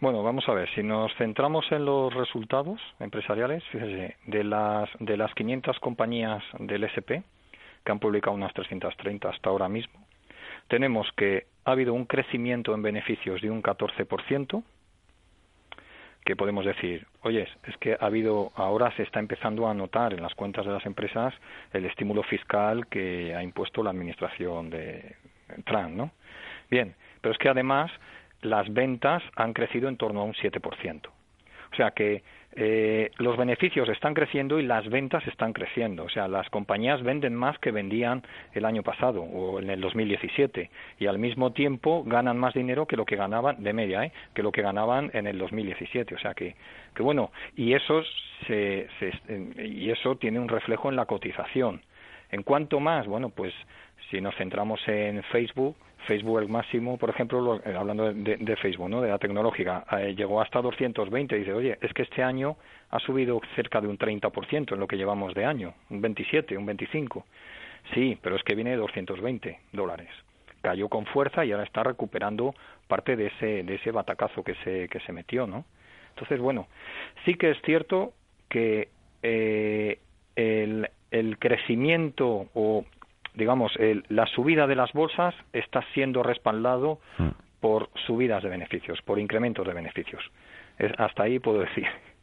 Bueno, vamos a ver, si nos centramos en los resultados empresariales, fíjese, de las, de las 500 compañías del SP, que han publicado unas 330 hasta ahora mismo, tenemos que ha habido un crecimiento en beneficios de un 14%, que podemos decir, oye, es que ha habido, ahora se está empezando a notar en las cuentas de las empresas el estímulo fiscal que ha impuesto la administración de Trump, ¿no? Bien, pero es que además las ventas han crecido en torno a un 7%. O sea que eh, los beneficios están creciendo y las ventas están creciendo. O sea, las compañías venden más que vendían el año pasado o en el 2017 y al mismo tiempo ganan más dinero que lo que ganaban de media, ¿eh? que lo que ganaban en el 2017. O sea que, que bueno, y eso se, se, y eso tiene un reflejo en la cotización. En cuanto más, bueno, pues si nos centramos en Facebook, Facebook el máximo, por ejemplo, eh, hablando de, Facebook, ¿no? de la tecnológica, eh, llegó hasta 220. Dice, oye, es que este año ha subido cerca de un 30% en lo que llevamos de año, un 27, un 25. Sí, pero es que viene de 220 dólares. Cayó con fuerza y ahora está recuperando parte de ese, de ese batacazo que se, que se metió, ¿no? Entonces, bueno, sí que es cierto que eh, el, el crecimiento o digamos, la subida de las bolsas está siendo respaldado mm. por subidas de beneficios, por incrementos de beneficios. hasta ahí puedo decir.